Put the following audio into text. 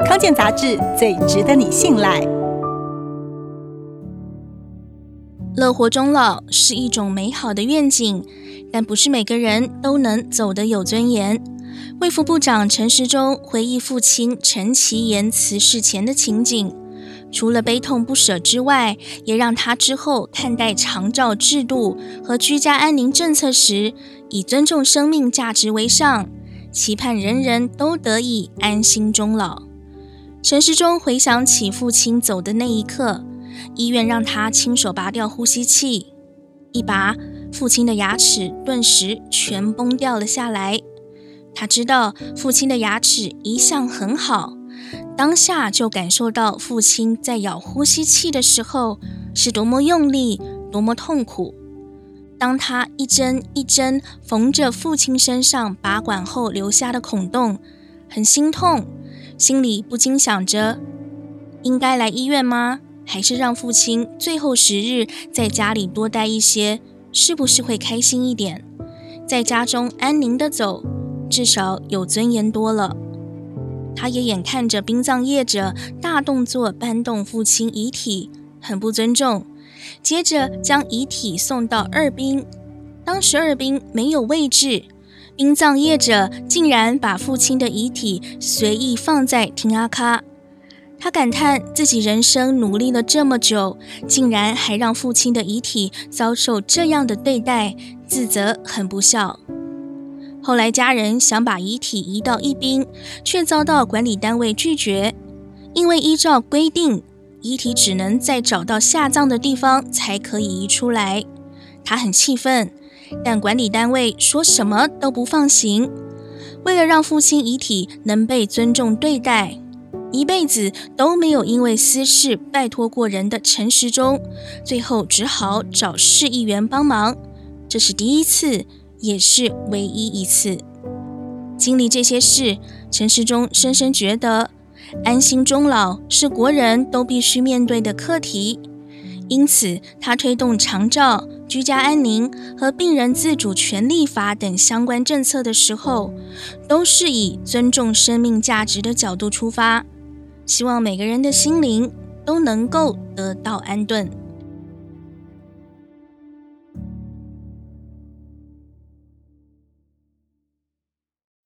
康健杂志最值得你信赖。乐活终老是一种美好的愿景，但不是每个人都能走得有尊严。卫福部长陈时中回忆父亲陈其言辞世前的情景，除了悲痛不舍之外，也让他之后看待长照制度和居家安宁政策时，以尊重生命价值为上，期盼人人都得以安心终老。陈时中回想起父亲走的那一刻，医院让他亲手拔掉呼吸器，一拔，父亲的牙齿顿时全崩掉了下来。他知道父亲的牙齿一向很好，当下就感受到父亲在咬呼吸器的时候是多么用力，多么痛苦。当他一针一针缝着父亲身上拔管后留下的孔洞，很心痛，心里不禁想着：应该来医院吗？还是让父亲最后十日在家里多待一些，是不是会开心一点？在家中安宁的走。至少有尊严多了。他也眼看着殡葬业者大动作搬动父亲遗体，很不尊重。接着将遗体送到二殡，当时二殡没有位置，殡葬业者竟然把父亲的遗体随意放在亭阿卡。他感叹自己人生努力了这么久，竟然还让父亲的遗体遭受这样的对待，自责很不孝。后来，家人想把遗体移到一殡，却遭到管理单位拒绝，因为依照规定，遗体只能在找到下葬的地方才可以移出来。他很气愤，但管理单位说什么都不放行。为了让父亲遗体能被尊重对待，一辈子都没有因为私事拜托过人的陈时中，最后只好找市议员帮忙。这是第一次。也是唯一一次经历这些事，陈时中深深觉得，安心终老是国人都必须面对的课题。因此，他推动长照、居家安宁和病人自主权利法等相关政策的时候，都是以尊重生命价值的角度出发，希望每个人的心灵都能够得到安顿。